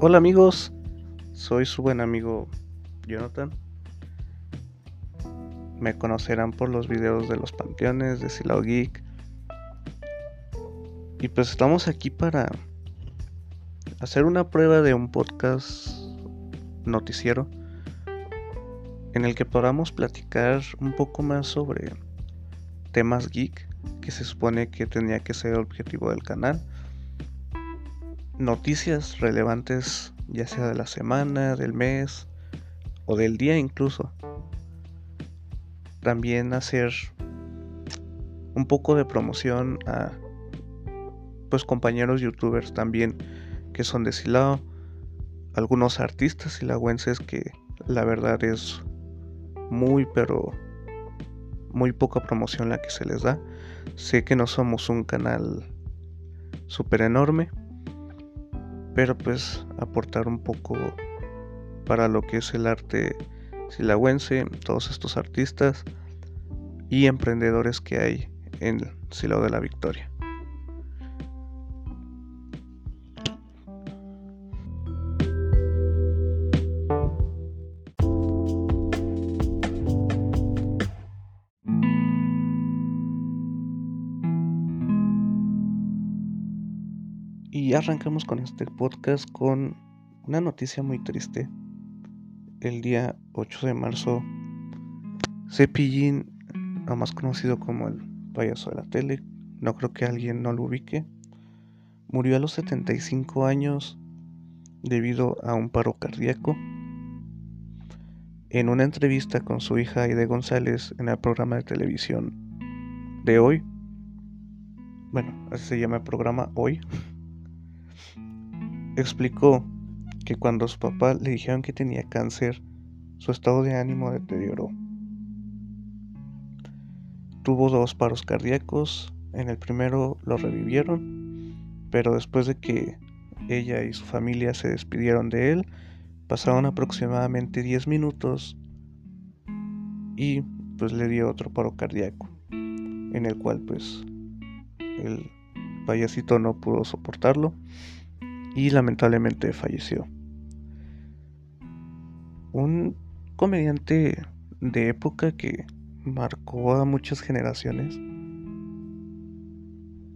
Hola amigos, soy su buen amigo Jonathan. Me conocerán por los videos de los panteones, de Silao Geek. Y pues estamos aquí para hacer una prueba de un podcast noticiero en el que podamos platicar un poco más sobre temas geek que se supone que tenía que ser el objetivo del canal noticias relevantes ya sea de la semana, del mes o del día incluso. También hacer un poco de promoción a pues compañeros youtubers también que son de Silao, algunos artistas silagüenses que la verdad es muy pero muy poca promoción la que se les da. Sé que no somos un canal súper enorme, pero pues aportar un poco para lo que es el arte silagüense, todos estos artistas y emprendedores que hay en Silao de la Victoria. Y arrancamos con este podcast con una noticia muy triste. El día 8 de marzo, Cepillín, más conocido como el payaso de la tele, no creo que alguien no lo ubique, murió a los 75 años debido a un paro cardíaco. En una entrevista con su hija Aide González en el programa de televisión de hoy, bueno, así se llama el programa Hoy, explicó que cuando su papá le dijeron que tenía cáncer, su estado de ánimo deterioró. Tuvo dos paros cardíacos, en el primero lo revivieron, pero después de que ella y su familia se despidieron de él, pasaron aproximadamente 10 minutos y pues le dio otro paro cardíaco, en el cual pues el payasito no pudo soportarlo y lamentablemente falleció. Un comediante de época que marcó a muchas generaciones.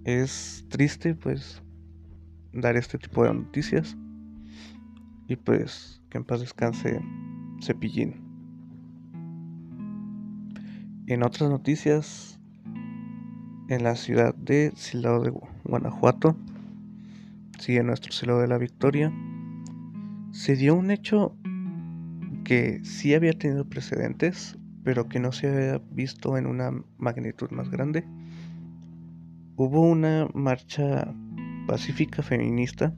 Es triste pues dar este tipo de noticias y pues que en paz descanse Cepillín. En otras noticias, en la ciudad de Silao de Guanajuato, sigue nuestro cielo de la victoria, se dio un hecho que sí había tenido precedentes, pero que no se había visto en una magnitud más grande. Hubo una marcha pacífica feminista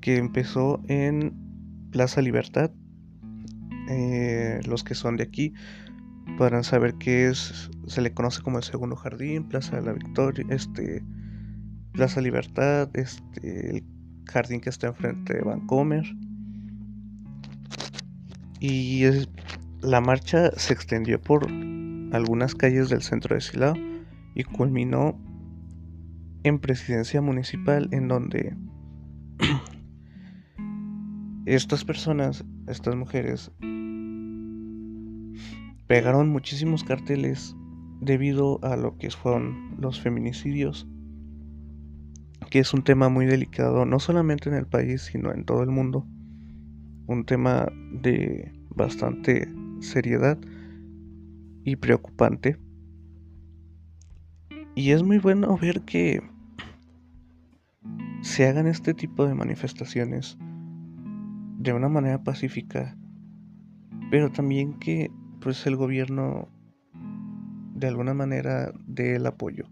que empezó en Plaza Libertad. Eh, los que son de aquí podrán saber que es, se le conoce como el segundo jardín, Plaza de la Victoria, este, Plaza Libertad, este, el jardín que está enfrente de Vancomer. Y la marcha se extendió por algunas calles del centro de Silao y culminó en presidencia municipal en donde estas personas, estas mujeres, pegaron muchísimos carteles debido a lo que fueron los feminicidios que es un tema muy delicado, no solamente en el país, sino en todo el mundo. Un tema de bastante seriedad y preocupante. Y es muy bueno ver que se hagan este tipo de manifestaciones de una manera pacífica, pero también que pues el gobierno de alguna manera dé el apoyo.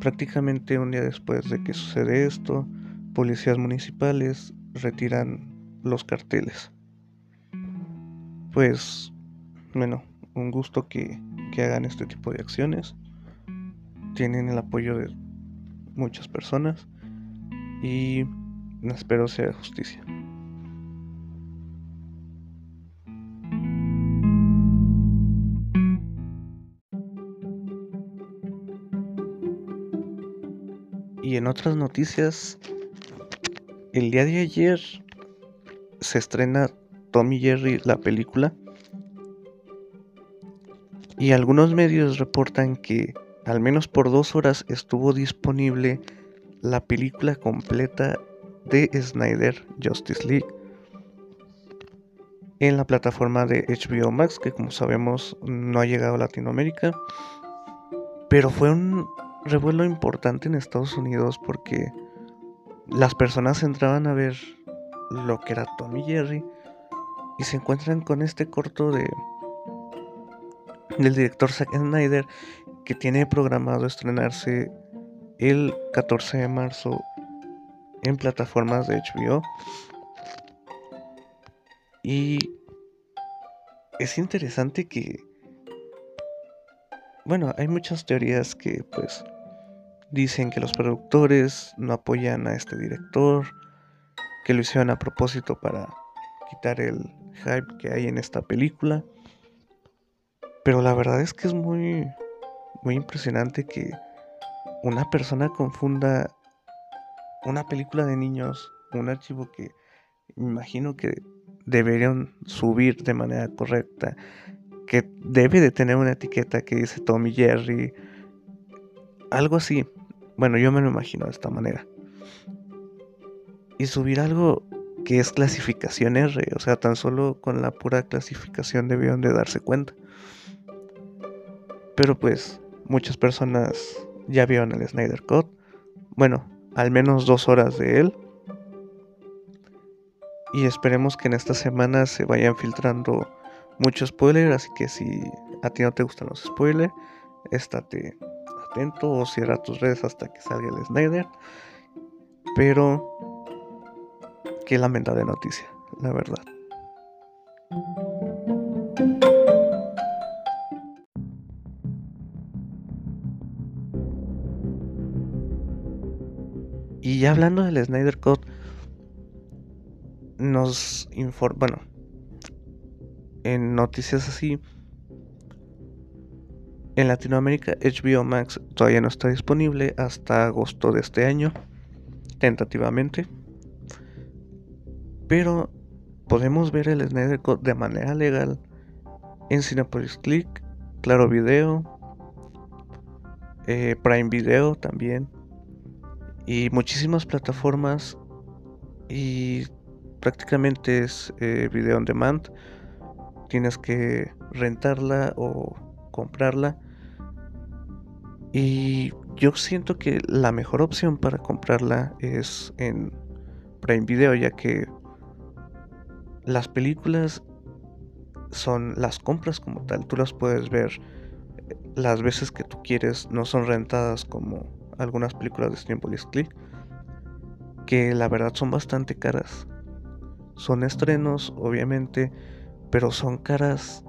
Prácticamente un día después de que sucede esto, policías municipales retiran los carteles. Pues, bueno, un gusto que, que hagan este tipo de acciones. Tienen el apoyo de muchas personas y espero sea justicia. En otras noticias, el día de ayer se estrena Tommy Jerry, la película. Y algunos medios reportan que al menos por dos horas estuvo disponible la película completa de Snyder Justice League en la plataforma de HBO Max, que como sabemos no ha llegado a Latinoamérica. Pero fue un revuelo importante en Estados Unidos porque las personas entraban a ver lo que era Tommy Jerry y se encuentran con este corto de del director Zack Snyder que tiene programado estrenarse el 14 de marzo en plataformas de HBO. Y es interesante que bueno, hay muchas teorías que pues dicen que los productores no apoyan a este director, que lo hicieron a propósito para quitar el hype que hay en esta película. Pero la verdad es que es muy muy impresionante que una persona confunda una película de niños, un archivo que imagino que deberían subir de manera correcta, que debe de tener una etiqueta que dice Tommy Jerry, algo así. Bueno, yo me lo imagino de esta manera. Y subir algo que es clasificación R, o sea, tan solo con la pura clasificación debieron de darse cuenta. Pero pues muchas personas ya vieron el Snyder Cut. Bueno, al menos dos horas de él. Y esperemos que en esta semana se vayan filtrando muchos spoilers. Así que si a ti no te gustan los spoilers, estate o cierra tus redes hasta que salga el Snyder. Pero qué lamentable noticia, la verdad. Y ya hablando del Snyder Cut, nos informa, bueno, en noticias así, en Latinoamérica HBO Max todavía no está disponible hasta agosto de este año, tentativamente. Pero podemos ver el Snyder Cut de manera legal en Cinepolis Click, Claro Video, eh, Prime Video también y muchísimas plataformas y prácticamente es eh, video on demand. Tienes que rentarla o comprarla. Y yo siento que la mejor opción para comprarla es en Prime Video, ya que las películas son las compras como tal. Tú las puedes ver eh, las veces que tú quieres, no son rentadas como algunas películas de Cinepolis Click que la verdad son bastante caras. Son estrenos, obviamente, pero son caras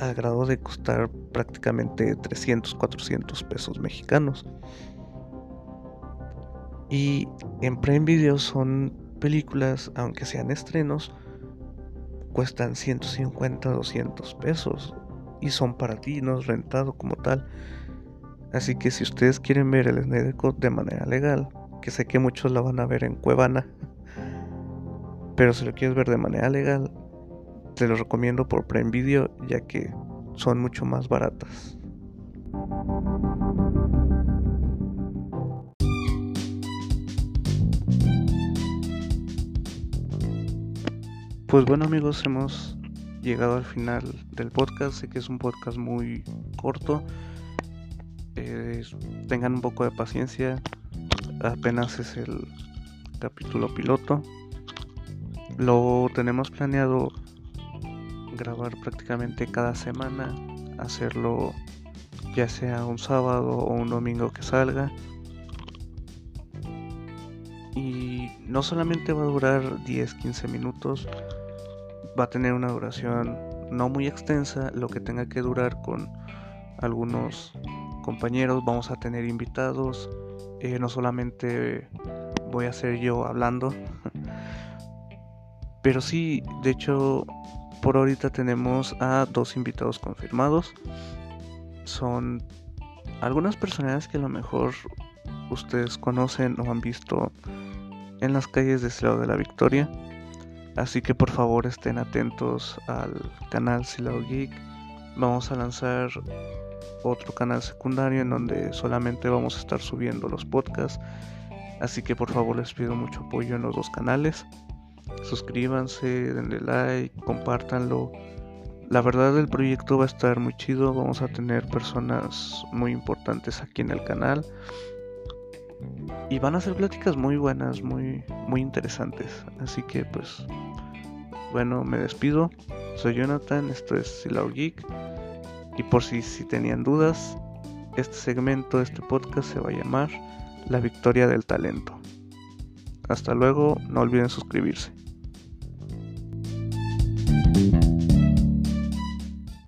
al grado de costar prácticamente 300, 400 pesos mexicanos. Y en Prime Video son películas, aunque sean estrenos, cuestan 150, 200 pesos. Y son para ti, no es rentado como tal. Así que si ustedes quieren ver el Snyder Cut de manera legal, que sé que muchos la van a ver en Cuevana, pero si lo quieres ver de manera legal, te lo recomiendo por Prime Video ya que son mucho más baratas. Pues bueno amigos, hemos llegado al final del podcast. Sé que es un podcast muy corto eh, tengan un poco de paciencia. Apenas es el capítulo piloto. Lo tenemos planeado grabar prácticamente cada semana. Hacerlo ya sea un sábado o un domingo que salga. Y no solamente va a durar 10-15 minutos, va a tener una duración no muy extensa, lo que tenga que durar con algunos compañeros, vamos a tener invitados. Eh, no solamente voy a ser yo hablando, pero sí, de hecho, por ahorita tenemos a dos invitados confirmados. Son algunas personas que a lo mejor ustedes conocen o han visto en las calles de Silao de la Victoria. Así que por favor estén atentos al canal Silao Geek. Vamos a lanzar otro canal secundario en donde solamente vamos a estar subiendo los podcasts. Así que por favor les pido mucho apoyo en los dos canales. Suscríbanse, denle like, compártanlo. La verdad el proyecto va a estar muy chido. Vamos a tener personas muy importantes aquí en el canal. Y van a ser pláticas muy buenas, muy, muy interesantes. Así que pues, bueno, me despido. Soy Jonathan, esto es Silao Geek. Y por si, si tenían dudas, este segmento, este podcast se va a llamar La Victoria del Talento. Hasta luego, no olviden suscribirse.